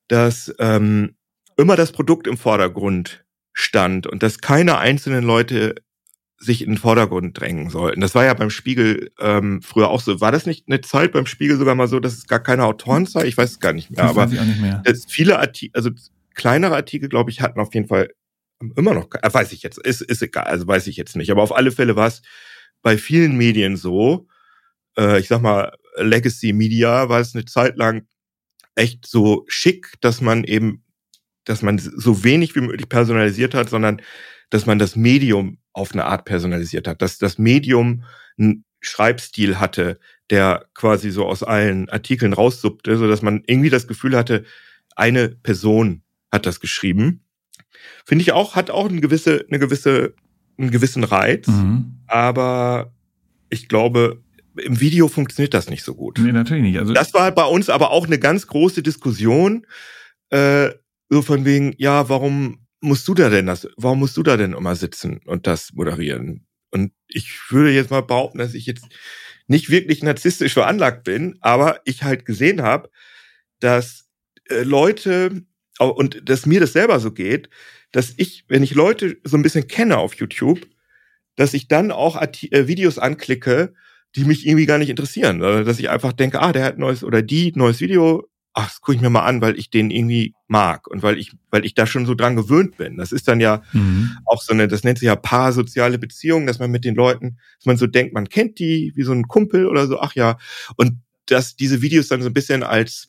dass ähm, immer das Produkt im Vordergrund stand und dass keine einzelnen Leute sich in den Vordergrund drängen sollten. Das war ja beim Spiegel ähm, früher auch so. War das nicht eine Zeit beim Spiegel sogar mal so, dass es gar keine Autoren sei? Ich weiß es gar nicht mehr. Das aber nicht mehr. Dass viele Artikel, also kleinere Artikel, glaube ich, hatten auf jeden Fall immer noch, äh, weiß ich jetzt, ist, ist egal, also weiß ich jetzt nicht. Aber auf alle Fälle war es bei vielen Medien so, äh, ich sag mal, Legacy Media war es eine Zeit lang echt so schick, dass man eben, dass man so wenig wie möglich personalisiert hat, sondern dass man das Medium auf eine Art personalisiert hat, dass das Medium einen Schreibstil hatte, der quasi so aus allen Artikeln raussuppte, so dass man irgendwie das Gefühl hatte, eine Person hat das geschrieben. Finde ich auch, hat auch eine gewisse, eine gewisse, einen gewissen Reiz, mhm. aber ich glaube, im Video funktioniert das nicht so gut. Nee, natürlich nicht. Also das war bei uns aber auch eine ganz große Diskussion, äh, so von wegen, ja, warum musst du da denn das, warum musst du da denn immer sitzen und das moderieren? Und ich würde jetzt mal behaupten, dass ich jetzt nicht wirklich narzisstisch veranlagt bin, aber ich halt gesehen habe, dass äh, Leute und dass mir das selber so geht, dass ich, wenn ich Leute so ein bisschen kenne auf YouTube, dass ich dann auch äh, Videos anklicke, die mich irgendwie gar nicht interessieren. Dass ich einfach denke, ah, der hat neues oder die neues Video, ach, das gucke ich mir mal an, weil ich den irgendwie mag und weil ich, weil ich da schon so dran gewöhnt bin. Das ist dann ja mhm. auch so eine, das nennt sich ja parasoziale Beziehung, dass man mit den Leuten, dass man so denkt, man kennt die wie so ein Kumpel oder so, ach ja. Und dass diese Videos dann so ein bisschen als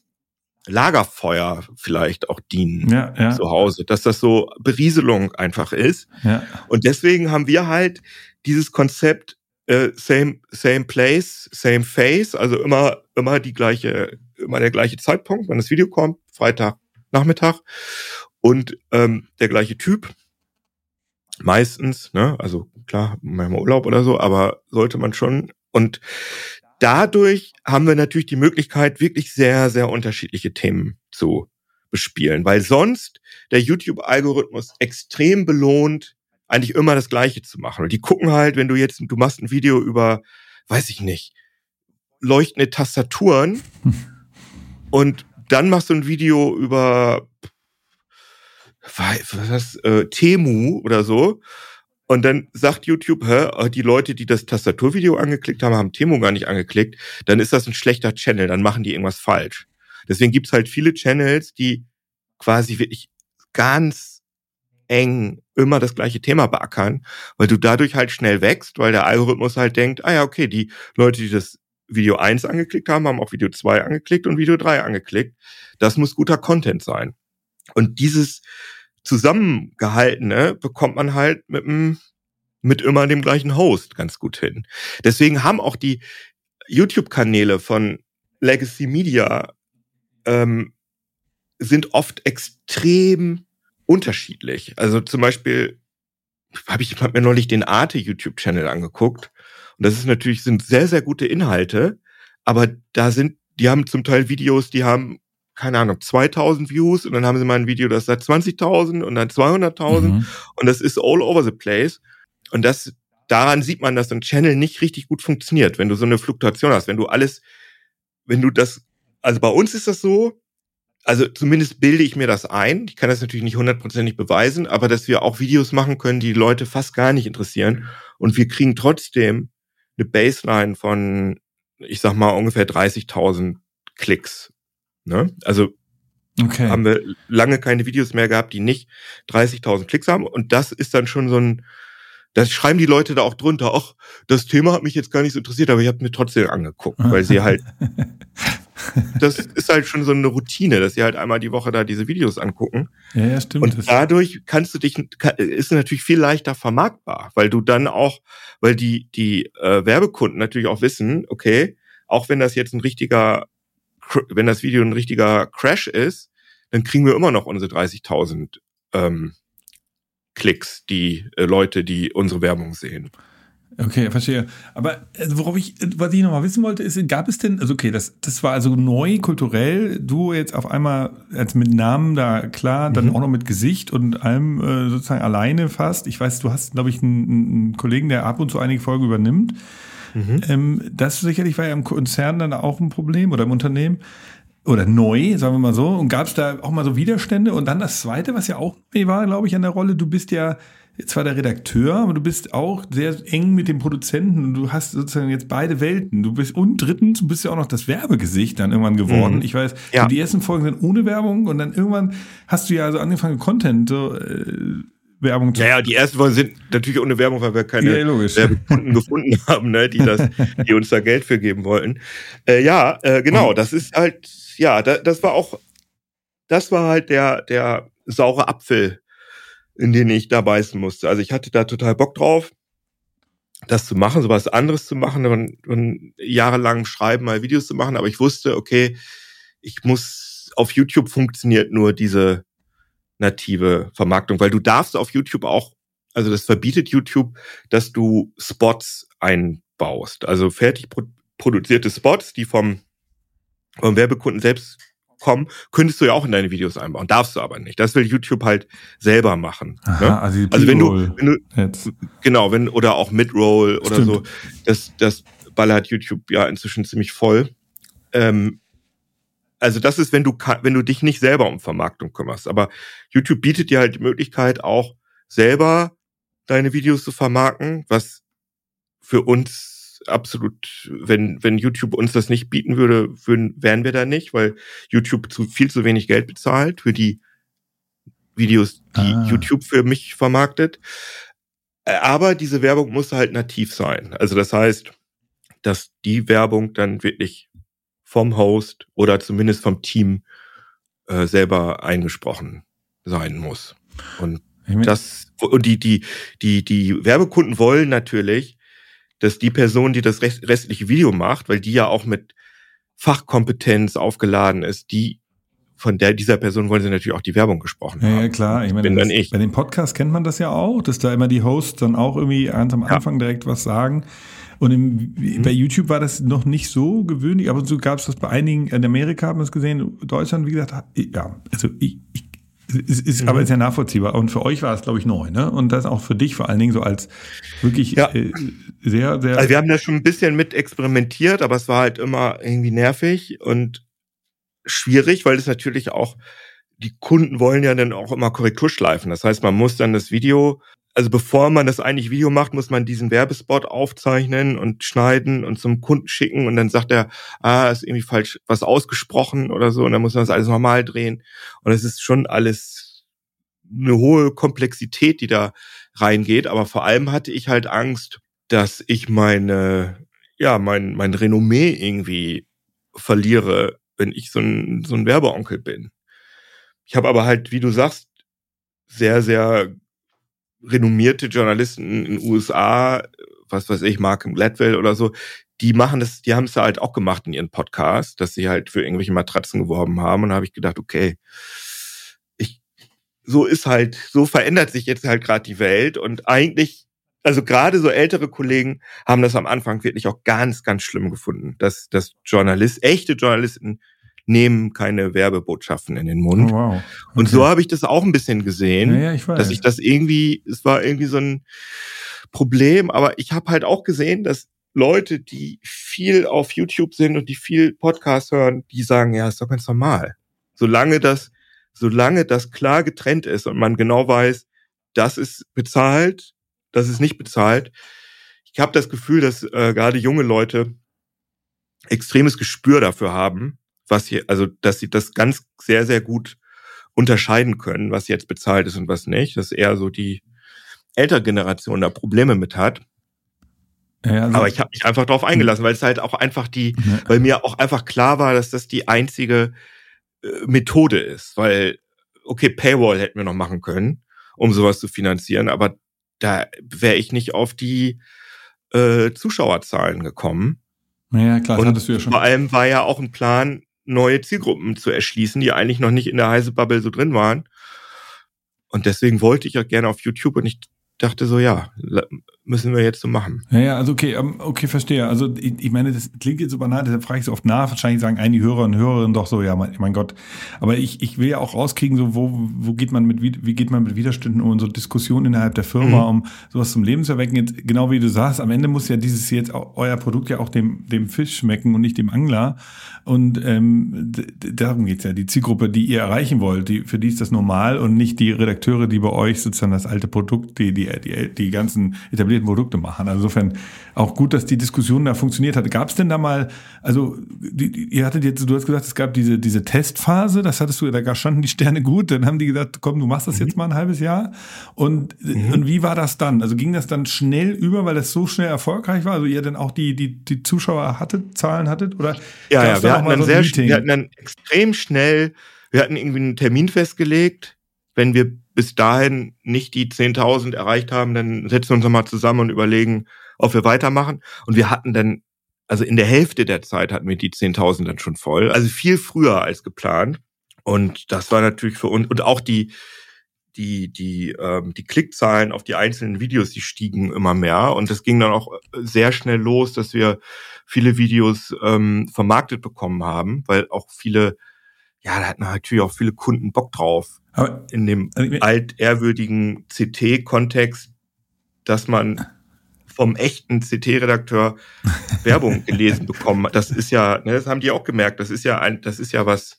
Lagerfeuer vielleicht auch dienen ja, ja. zu Hause, dass das so Berieselung einfach ist. Ja. Und deswegen haben wir halt dieses Konzept äh, same same place, same face, also immer immer die gleiche immer der gleiche Zeitpunkt, wenn das Video kommt, Freitag Nachmittag. Und ähm, der gleiche Typ meistens, ne, also klar, manchmal Urlaub oder so, aber sollte man schon. Und dadurch haben wir natürlich die Möglichkeit, wirklich sehr, sehr unterschiedliche Themen zu bespielen, weil sonst der YouTube-Algorithmus extrem belohnt, eigentlich immer das Gleiche zu machen. Und die gucken halt, wenn du jetzt, du machst ein Video über, weiß ich nicht, leuchtende Tastaturen und dann machst du ein Video über was, äh, Temu oder so und dann sagt YouTube, hä, äh, die Leute, die das Tastaturvideo angeklickt haben, haben Temo gar nicht angeklickt, dann ist das ein schlechter Channel, dann machen die irgendwas falsch. Deswegen gibt's halt viele Channels, die quasi wirklich ganz eng immer das gleiche Thema beackern, weil du dadurch halt schnell wächst, weil der Algorithmus halt denkt, ah ja, okay, die Leute, die das Video 1 angeklickt haben, haben auch Video 2 angeklickt und Video 3 angeklickt. Das muss guter Content sein. Und dieses zusammengehaltene bekommt man halt mit, dem, mit immer dem gleichen Host ganz gut hin. Deswegen haben auch die YouTube-Kanäle von Legacy Media ähm, sind oft extrem unterschiedlich. Also zum Beispiel habe ich hab mir neulich den Arte YouTube-Channel angeguckt und das ist natürlich sind sehr sehr gute Inhalte, aber da sind die haben zum Teil Videos, die haben keine Ahnung, 2000 Views und dann haben sie mal ein Video, das hat 20.000 und dann 200.000 mhm. und das ist all over the place. Und das, daran sieht man, dass ein Channel nicht richtig gut funktioniert, wenn du so eine Fluktuation hast, wenn du alles, wenn du das, also bei uns ist das so, also zumindest bilde ich mir das ein. Ich kann das natürlich nicht hundertprozentig beweisen, aber dass wir auch Videos machen können, die Leute fast gar nicht interessieren und wir kriegen trotzdem eine Baseline von, ich sag mal, ungefähr 30.000 Klicks Ne? Also okay. haben wir lange keine Videos mehr gehabt, die nicht 30.000 Klicks haben. Und das ist dann schon so ein, das schreiben die Leute da auch drunter. Ach, das Thema hat mich jetzt gar nicht so interessiert, aber ich habe mir trotzdem angeguckt, weil sie halt, das ist halt schon so eine Routine, dass sie halt einmal die Woche da diese Videos angucken. Ja, ja, stimmt. Und dadurch kannst du dich, ist natürlich viel leichter vermarktbar, weil du dann auch, weil die, die äh, Werbekunden natürlich auch wissen, okay, auch wenn das jetzt ein richtiger wenn das Video ein richtiger Crash ist, dann kriegen wir immer noch unsere 30.000 ähm, Klicks, die äh, Leute, die unsere Werbung sehen. Okay, verstehe. Aber also worauf ich, was ich nochmal wissen wollte, ist, gab es denn, also okay, das, das war also neu, kulturell, du jetzt auf einmal als mit Namen da klar, dann mhm. auch noch mit Gesicht und allem äh, sozusagen alleine fast. Ich weiß, du hast, glaube ich, einen, einen Kollegen, der ab und zu einige Folgen übernimmt. Mhm. Ähm, das sicherlich war ja im Konzern dann auch ein Problem oder im Unternehmen oder neu, sagen wir mal so. Und gab es da auch mal so Widerstände? Und dann das Zweite, was ja auch neu war, glaube ich, an der Rolle, du bist ja zwar der Redakteur, aber du bist auch sehr eng mit dem Produzenten und du hast sozusagen jetzt beide Welten. Du bist und drittens, du bist ja auch noch das Werbegesicht dann irgendwann geworden. Mhm. Ich weiß, ja. die ersten Folgen sind ohne Werbung und dann irgendwann hast du ja also angefangen Content so äh, Werbung zu Ja, ja, die ersten Folgen sind natürlich ohne Werbung, weil wir keine ja, Werbekunden gefunden haben, ne, die das, die uns da Geld für geben wollten. Äh, ja, äh, genau, und? das ist halt, ja, da, das war auch, das war halt der, der saure Apfel in denen ich da beißen musste. Also ich hatte da total Bock drauf, das zu machen, sowas anderes zu machen und, und jahrelang schreiben, mal Videos zu machen. Aber ich wusste, okay, ich muss auf YouTube funktioniert nur diese native Vermarktung, weil du darfst auf YouTube auch, also das verbietet YouTube, dass du Spots einbaust. Also fertig produzierte Spots, die vom, vom Werbekunden selbst kommen, könntest du ja auch in deine Videos einbauen. Darfst du aber nicht. Das will YouTube halt selber machen. Aha, ne? Also, also wenn du, wenn du jetzt. genau, wenn oder auch Midroll oder Stimmt. so, das das ballert YouTube ja inzwischen ziemlich voll. Ähm, also das ist, wenn du wenn du dich nicht selber um Vermarktung kümmerst. Aber YouTube bietet dir halt die Möglichkeit auch selber deine Videos zu vermarkten, was für uns absolut, wenn, wenn YouTube uns das nicht bieten würde, würden, wären wir da nicht, weil YouTube zu, viel zu wenig Geld bezahlt für die Videos, die ah. YouTube für mich vermarktet. Aber diese Werbung muss halt nativ sein. Also das heißt, dass die Werbung dann wirklich vom Host oder zumindest vom Team äh, selber eingesprochen sein muss. Und das und die die die die Werbekunden wollen natürlich, dass die Person, die das restliche Video macht, weil die ja auch mit Fachkompetenz aufgeladen ist, die von der dieser Person wollen sie natürlich auch die Werbung gesprochen ja, haben. Ja, klar. Ich meine, Bin das, ich. bei dem Podcast kennt man das ja auch, dass da immer die Hosts dann auch irgendwie ganz am Anfang ja. direkt was sagen. Und im, mhm. bei YouTube war das noch nicht so gewöhnlich, aber so gab es das bei einigen, in Amerika haben wir es gesehen, Deutschland, wie gesagt, ja, also ich, ich ist, ist mhm. aber ist ja nachvollziehbar. Und für euch war es, glaube ich, neu, ne? Und das auch für dich vor allen Dingen so als wirklich ja. äh, sehr, sehr. Also wir haben da schon ein bisschen mit experimentiert, aber es war halt immer irgendwie nervig und schwierig, weil es natürlich auch, die Kunden wollen ja dann auch immer Korrekturschleifen. Das heißt, man muss dann das Video also bevor man das eigentlich Video macht, muss man diesen Werbespot aufzeichnen und schneiden und zum Kunden schicken und dann sagt er, ah, ist irgendwie falsch was ausgesprochen oder so. Und dann muss man das alles nochmal drehen. Und es ist schon alles eine hohe Komplexität, die da reingeht, aber vor allem hatte ich halt Angst, dass ich meine, ja, mein, mein Renommee irgendwie verliere, wenn ich so ein, so ein Werbeonkel bin. Ich habe aber halt, wie du sagst, sehr, sehr renommierte Journalisten in den USA, was weiß ich, Mark Gladwell oder so, die machen das, die haben es halt auch gemacht in ihren Podcast, dass sie halt für irgendwelche Matratzen geworben haben. Und da habe ich gedacht, okay, ich, so ist halt, so verändert sich jetzt halt gerade die Welt. Und eigentlich, also gerade so ältere Kollegen haben das am Anfang wirklich auch ganz, ganz schlimm gefunden, dass, dass Journalist, echte Journalisten nehmen keine Werbebotschaften in den Mund. Oh, wow. okay. Und so habe ich das auch ein bisschen gesehen, ja, ja, ich dass ich das irgendwie, es war irgendwie so ein Problem, aber ich habe halt auch gesehen, dass Leute, die viel auf YouTube sind und die viel Podcast hören, die sagen, ja, ist doch ganz normal. Solange das, solange das klar getrennt ist und man genau weiß, das ist bezahlt, das ist nicht bezahlt. Ich habe das Gefühl, dass äh, gerade junge Leute extremes Gespür dafür haben, was hier, also dass sie das ganz sehr, sehr gut unterscheiden können, was jetzt bezahlt ist und was nicht. Dass eher so die ältere Generation da Probleme mit hat. Ja, also Aber ich habe mich einfach darauf eingelassen, weil es halt auch einfach die, ja. weil mir auch einfach klar war, dass das die einzige äh, Methode ist. Weil, okay, Paywall hätten wir noch machen können, um sowas zu finanzieren, aber da wäre ich nicht auf die äh, Zuschauerzahlen gekommen. Ja, klar, das und hattest du ja schon. Vor allem war ja auch ein Plan, neue Zielgruppen zu erschließen, die eigentlich noch nicht in der heiße Bubble so drin waren. Und deswegen wollte ich auch gerne auf YouTube und ich dachte so, ja, müssen wir jetzt so machen. Ja, ja, also okay, ähm, okay, verstehe. Also ich, ich meine, das klingt jetzt so banal, deshalb frage ich so oft nach. Wahrscheinlich sagen einige Hörer und Hörerinnen doch so, ja, mein, mein Gott. Aber ich, ich will ja auch rauskriegen, so wo, wo geht man mit, wie geht man mit Widerständen um und so Diskussionen innerhalb der Firma, mhm. um sowas zum Leben zu erwecken. Jetzt, genau wie du sagst, am Ende muss ja dieses jetzt auch, euer Produkt ja auch dem, dem Fisch schmecken und nicht dem Angler. Und ähm, darum geht's ja. Die Zielgruppe, die ihr erreichen wollt, die, für die ist das normal und nicht die Redakteure, die bei euch sozusagen das alte Produkt, die, die, die, die ganzen etablierten Produkte machen. Also insofern auch gut, dass die Diskussion da funktioniert hat. Gab es denn da mal, also die, die, ihr hattet jetzt, du hast gesagt, es gab diese, diese Testphase, das hattest du, da standen die Sterne gut, dann haben die gesagt, komm, du machst das mhm. jetzt mal ein halbes Jahr. Und, mhm. und wie war das dann? Also ging das dann schnell über, weil das so schnell erfolgreich war? Also ihr dann auch die, die, die Zuschauer hattet, Zahlen hattet? Oder ja, ja, wir hatten, dann so sehr, wir hatten dann extrem schnell, wir hatten irgendwie einen Termin festgelegt, wenn wir bis dahin nicht die 10.000 erreicht haben, dann setzen wir uns nochmal zusammen und überlegen, ob wir weitermachen. Und wir hatten dann, also in der Hälfte der Zeit hatten wir die 10.000 dann schon voll. Also viel früher als geplant. Und das war natürlich für uns, und auch die, die, die, ähm, die Klickzahlen auf die einzelnen Videos, die stiegen immer mehr. Und das ging dann auch sehr schnell los, dass wir viele Videos ähm, vermarktet bekommen haben, weil auch viele, ja, da hatten natürlich auch viele Kunden Bock drauf. Aber, in dem also, altehrwürdigen CT-Kontext, dass man vom echten CT-Redakteur Werbung gelesen bekommen. Das ist ja, ne, das haben die auch gemerkt. Das ist ja ein, das ist ja was,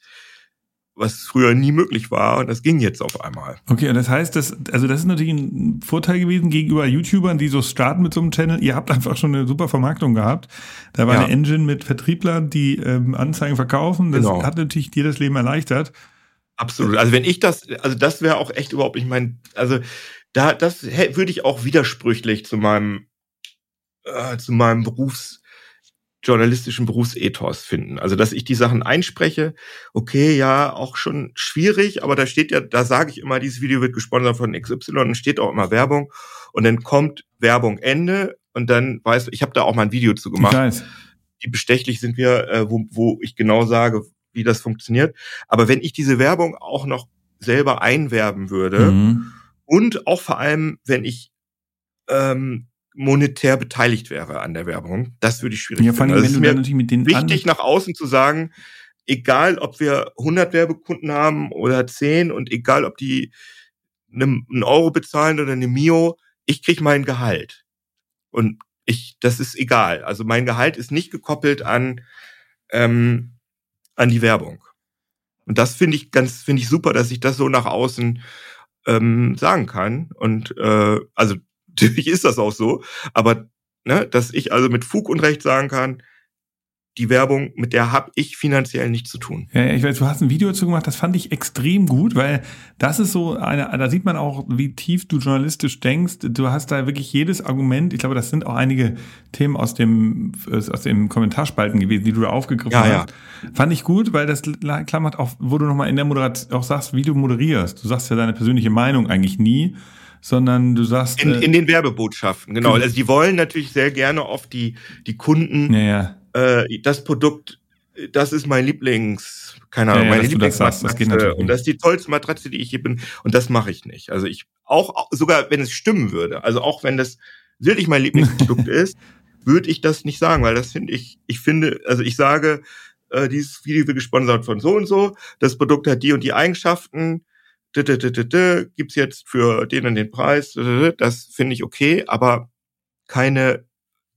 was früher nie möglich war und das ging jetzt auf einmal. Okay, und das heißt, das, also das ist natürlich ein Vorteil gewesen gegenüber YouTubern, die so starten mit so einem Channel. Ihr habt einfach schon eine super Vermarktung gehabt. Da war ja. eine Engine mit Vertrieblern, die ähm, Anzeigen verkaufen. Das genau. hat natürlich dir das Leben erleichtert. Absolut. Also wenn ich das, also das wäre auch echt überhaupt nicht mein, also da, das würde ich auch widersprüchlich zu meinem, äh, zu meinem Berufs, journalistischen Berufsethos finden. Also, dass ich die Sachen einspreche, okay, ja, auch schon schwierig, aber da steht ja, da sage ich immer, dieses Video wird gesponsert von XY und steht auch immer Werbung und dann kommt Werbung Ende und dann weißt du, ich habe da auch mal ein Video zu gemacht. Ich weiß. Wie bestechlich sind wir, äh, wo, wo ich genau sage, wie das funktioniert. Aber wenn ich diese Werbung auch noch selber einwerben würde mhm. und auch vor allem, wenn ich ähm, monetär beteiligt wäre an der Werbung. Das würde ich schwierig ja, finden. Also es ist mir wichtig, nach außen zu sagen, egal ob wir 100 Werbekunden haben oder 10 und egal ob die einen Euro bezahlen oder eine Mio, ich krieg mein Gehalt. Und ich, das ist egal. Also mein Gehalt ist nicht gekoppelt an, ähm, an die Werbung. Und das finde ich ganz, finde ich super, dass ich das so nach außen ähm, sagen kann. Und äh, also natürlich ist das auch so, aber ne, dass ich also mit Fug und Recht sagen kann, die Werbung, mit der habe ich finanziell nichts zu tun. Ja, ich weiß, du hast ein Video dazu gemacht, das fand ich extrem gut, weil das ist so eine, da sieht man auch, wie tief du journalistisch denkst. Du hast da wirklich jedes Argument. Ich glaube, das sind auch einige Themen aus dem aus dem Kommentarspalten gewesen, die du da aufgegriffen ja, hast. Ja. Fand ich gut, weil das klar macht auch, wo du nochmal in der Moderation auch sagst, wie du moderierst. Du sagst ja deine persönliche Meinung eigentlich nie sondern du sagst. In, äh, in den Werbebotschaften, genau. Also die wollen natürlich sehr gerne oft die, die Kunden, ja, ja. Äh, das Produkt, das ist mein Lieblings, keine Ahnung, ja, ja, meine Lieblingsmatratze. Das und das ist die tollste Matratze, die ich hier bin. Und das mache ich nicht. Also ich, auch, sogar wenn es stimmen würde, also auch wenn das wirklich mein Lieblingsprodukt ist, würde ich das nicht sagen, weil das finde ich, ich finde, also ich sage, äh, dieses Video wird gesponsert von so und so, das Produkt hat die und die Eigenschaften, gibt's jetzt für den und den Preis, das finde ich okay, aber keine,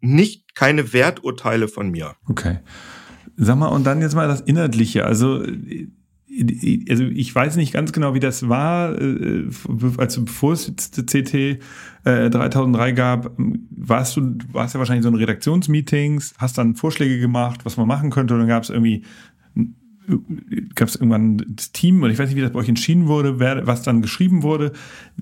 nicht keine Werturteile von mir. Okay. Sag mal, und dann jetzt mal das Inhaltliche. Also, also ich weiß nicht ganz genau, wie das war, äh, als bevor es CT äh, 3003 gab, warst du, warst ja wahrscheinlich so in Redaktionsmeetings, hast dann Vorschläge gemacht, was man machen könnte, und dann gab es irgendwie gab es irgendwann das Team, und ich weiß nicht, wie das bei euch entschieden wurde, wer, was dann geschrieben wurde.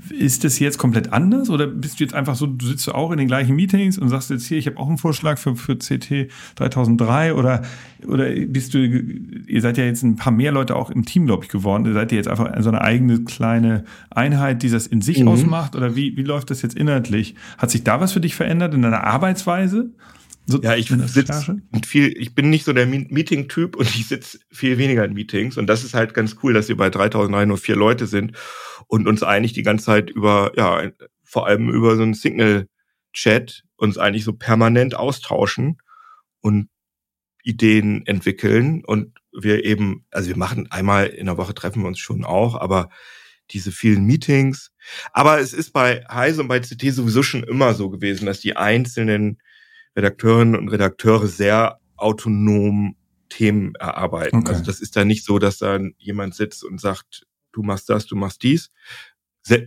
Ist das jetzt komplett anders oder bist du jetzt einfach so, du sitzt auch in den gleichen Meetings und sagst jetzt hier, ich habe auch einen Vorschlag für, für CT 3003 oder, oder bist du, ihr seid ja jetzt ein paar mehr Leute auch im Team, glaube ich, geworden. Ihr seid ihr jetzt einfach so eine eigene kleine Einheit, die das in sich mhm. ausmacht oder wie, wie läuft das jetzt inhaltlich? Hat sich da was für dich verändert in deiner Arbeitsweise? So ja, ich sitze viel, ich bin nicht so der Meeting-Typ und ich sitze viel weniger in Meetings. Und das ist halt ganz cool, dass wir bei 3003 nur vier Leute sind und uns eigentlich die ganze Zeit über, ja, vor allem über so einen Signal-Chat uns eigentlich so permanent austauschen und Ideen entwickeln und wir eben, also wir machen einmal in der Woche treffen wir uns schon auch, aber diese vielen Meetings. Aber es ist bei Heise und bei CT sowieso schon immer so gewesen, dass die einzelnen Redakteurinnen und Redakteure sehr autonom Themen erarbeiten. Okay. Also das ist da nicht so, dass dann jemand sitzt und sagt, du machst das, du machst dies.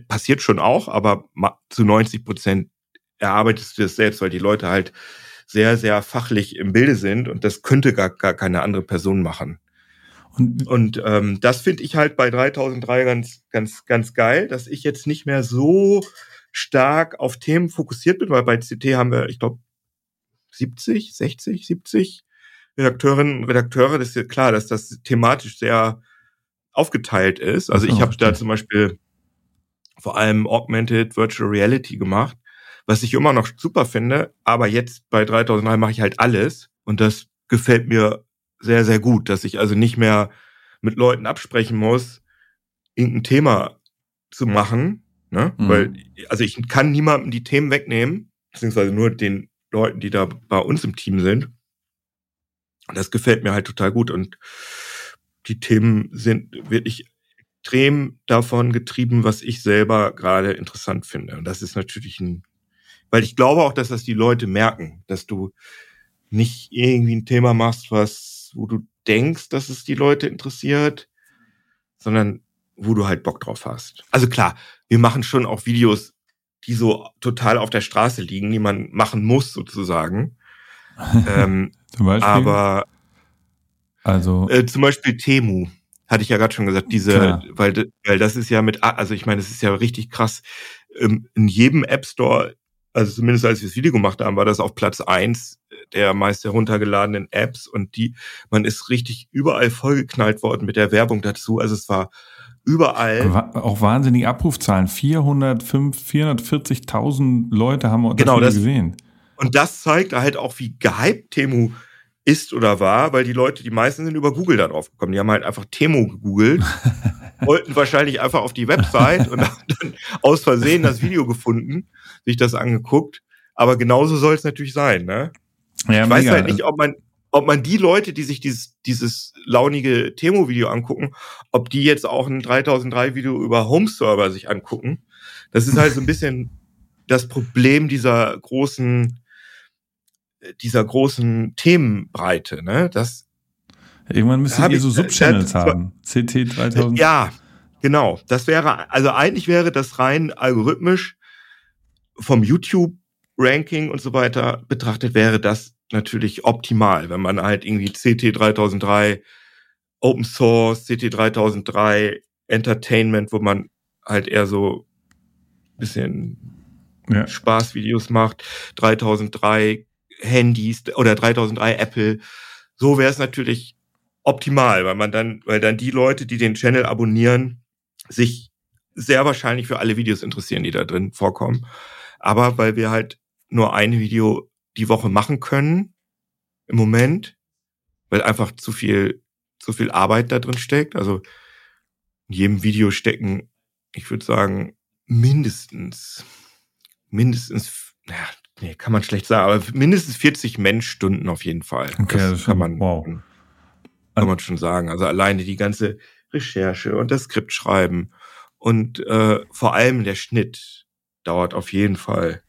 Passiert schon auch, aber zu 90 Prozent erarbeitest du das selbst, weil die Leute halt sehr, sehr fachlich im Bilde sind und das könnte gar, gar keine andere Person machen. Und, und ähm, das finde ich halt bei 3003 ganz, ganz, ganz geil, dass ich jetzt nicht mehr so stark auf Themen fokussiert bin, weil bei CT haben wir, ich glaube, 70, 60, 70 Redakteurinnen und Redakteure. Das ist ja klar, dass das thematisch sehr aufgeteilt ist. Also ich habe da zum Beispiel vor allem Augmented Virtual Reality gemacht, was ich immer noch super finde. Aber jetzt bei 3003 mache ich halt alles und das gefällt mir sehr, sehr gut, dass ich also nicht mehr mit Leuten absprechen muss, irgendein Thema zu machen. Ne? Mhm. Weil, also ich kann niemandem die Themen wegnehmen, beziehungsweise nur den Leuten, die da bei uns im Team sind. Das gefällt mir halt total gut. Und die Themen sind wirklich extrem davon getrieben, was ich selber gerade interessant finde. Und das ist natürlich ein, weil ich glaube auch, dass das die Leute merken, dass du nicht irgendwie ein Thema machst, was, wo du denkst, dass es die Leute interessiert, sondern wo du halt Bock drauf hast. Also klar, wir machen schon auch Videos, die so total auf der Straße liegen, die man machen muss sozusagen. ähm, zum Beispiel? Aber also äh, zum Beispiel Temu hatte ich ja gerade schon gesagt, diese, weil, weil das ist ja mit, also ich meine, das ist ja richtig krass. Ähm, in jedem App Store, also zumindest als wir das Video gemacht haben, war das auf Platz eins der meist heruntergeladenen Apps und die, man ist richtig überall vollgeknallt worden mit der Werbung dazu. Also es war überall. Auch wahnsinnige Abrufzahlen. 440.000 Leute haben genau, das gesehen. Und das zeigt halt auch, wie gehypt Temu ist oder war, weil die Leute, die meisten sind über Google da drauf gekommen. Die haben halt einfach Temu gegoogelt, wollten wahrscheinlich einfach auf die Website und haben dann aus Versehen das Video gefunden, sich das angeguckt. Aber genauso soll es natürlich sein, ne? Ja, ich weiß halt nicht, ob man, ob man die Leute, die sich dieses, dieses launige Temo-Video angucken, ob die jetzt auch ein 3003-Video über Home-Server sich angucken. Das ist halt so ein bisschen das Problem dieser großen, dieser großen Themenbreite, ne? Das Irgendwann müsst ihr so Subchannels haben. CT 3000. Ja, genau. Das wäre, also eigentlich wäre das rein algorithmisch vom YouTube Ranking und so weiter betrachtet, wäre das natürlich optimal, wenn man halt irgendwie CT 3003, Open Source, CT 3003, Entertainment, wo man halt eher so bisschen ja. Spaßvideos macht, 3003 Handys oder 3003 Apple. So wäre es natürlich optimal, weil man dann, weil dann die Leute, die den Channel abonnieren, sich sehr wahrscheinlich für alle Videos interessieren, die da drin vorkommen. Aber weil wir halt nur ein Video die Woche machen können im Moment, weil einfach zu viel, zu viel Arbeit da drin steckt. Also in jedem Video stecken, ich würde sagen, mindestens, mindestens, naja, nee, kann man schlecht sagen, aber mindestens 40 Menschstunden auf jeden Fall. Okay, das, das kann man, wow. kann man schon sagen. Also alleine die ganze Recherche und das Skript schreiben und äh, vor allem der Schnitt dauert auf jeden Fall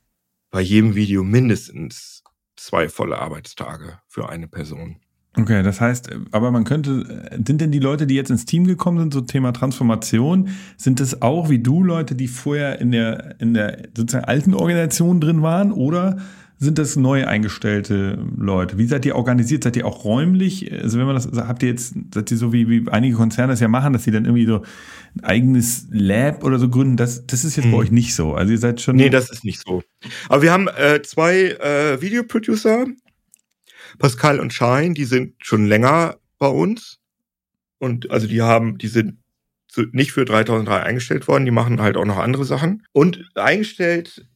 bei jedem Video mindestens zwei volle Arbeitstage für eine Person. Okay, das heißt, aber man könnte, sind denn die Leute, die jetzt ins Team gekommen sind, so Thema Transformation, sind es auch wie du Leute, die vorher in der, in der sozusagen alten Organisation drin waren oder sind das neu eingestellte Leute? Wie seid ihr organisiert? Seid ihr auch räumlich? Also wenn man das, habt ihr jetzt, seid ihr so wie, wie einige Konzerne das ja machen, dass sie dann irgendwie so ein eigenes Lab oder so gründen? Das, das ist jetzt hm. bei euch nicht so. Also ihr seid schon. Nee, das ist nicht so. Aber wir haben äh, zwei äh, Videoproducer, Pascal und Shine, die sind schon länger bei uns. Und also die haben, die sind nicht für 3003 eingestellt worden, die machen halt auch noch andere Sachen. Und eingestellt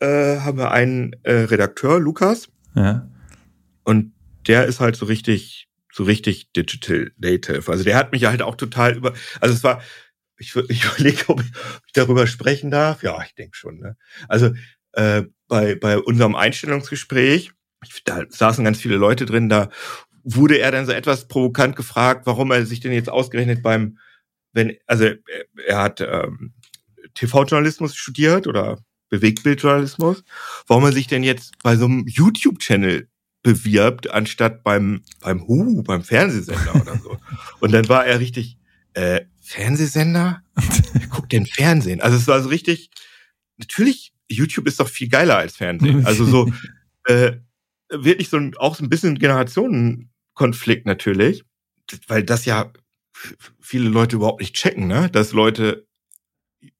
äh, haben wir einen äh, Redakteur, Lukas. Ja. Und der ist halt so richtig, so richtig digital native. Also der hat mich halt auch total über, also es war, ich, ich überlege, ob ich, ich darüber sprechen darf. Ja, ich denke schon. Ne? Also äh, bei, bei unserem Einstellungsgespräch, da saßen ganz viele Leute drin, da wurde er dann so etwas provokant gefragt, warum er sich denn jetzt ausgerechnet beim, wenn, also er, er hat ähm, TV-Journalismus studiert oder Bewegtbildjournalismus, warum er sich denn jetzt bei so einem YouTube-Channel bewirbt, anstatt beim, beim Hu, beim Fernsehsender oder so. Und dann war er richtig, äh, Fernsehsender? Wer guckt denn Fernsehen? Also es war so richtig, natürlich, YouTube ist doch viel geiler als Fernsehen. Also so, äh, wirklich so ein, auch so ein bisschen Generationenkonflikt natürlich, weil das ja viele Leute überhaupt nicht checken, ne? dass Leute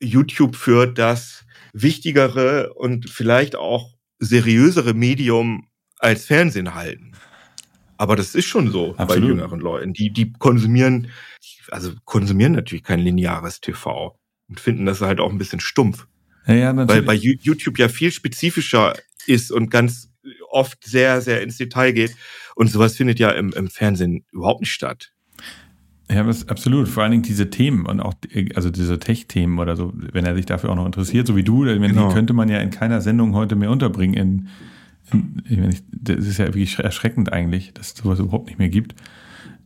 YouTube für das wichtigere und vielleicht auch seriösere Medium als Fernsehen halten. Aber das ist schon so Absolut. bei jüngeren Leuten. Die, die konsumieren, also konsumieren natürlich kein lineares TV und finden das halt auch ein bisschen stumpf. Ja, ja, natürlich. Weil bei YouTube ja viel spezifischer ist und ganz oft sehr, sehr ins Detail geht. Und sowas findet ja im, im Fernsehen überhaupt nicht statt. Ja, absolut. Vor allen Dingen diese Themen und auch, also diese Tech-Themen oder so, wenn er sich dafür auch noch interessiert, so wie du, genau. die könnte man ja in keiner Sendung heute mehr unterbringen. In, in, ich, das ist ja wirklich erschreckend eigentlich, dass es sowas überhaupt nicht mehr gibt.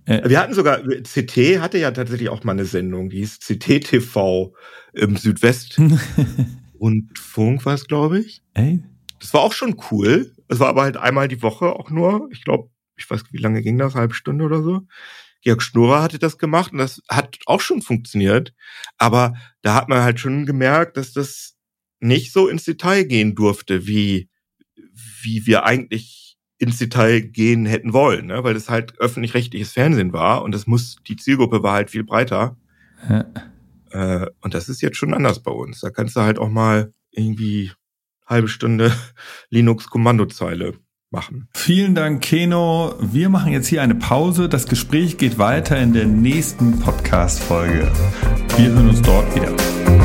Äh, Wir hatten sogar, CT hatte ja tatsächlich auch mal eine Sendung, die hieß CT TV im Südwest. und Funk war es, glaube ich. Ey? Das war auch schon cool. Es war aber halt einmal die Woche auch nur. Ich glaube, ich weiß, wie lange ging das? Halbe Stunde oder so. Georg Schnurrer hatte das gemacht und das hat auch schon funktioniert. Aber da hat man halt schon gemerkt, dass das nicht so ins Detail gehen durfte, wie, wie wir eigentlich ins Detail gehen hätten wollen, ne? weil das halt öffentlich-rechtliches Fernsehen war und das muss, die Zielgruppe war halt viel breiter. Ja. Äh, und das ist jetzt schon anders bei uns. Da kannst du halt auch mal irgendwie halbe Stunde Linux-Kommandozeile machen. Vielen Dank, Keno. Wir machen jetzt hier eine Pause. Das Gespräch geht weiter in der nächsten Podcast-Folge. Wir sehen uns dort wieder.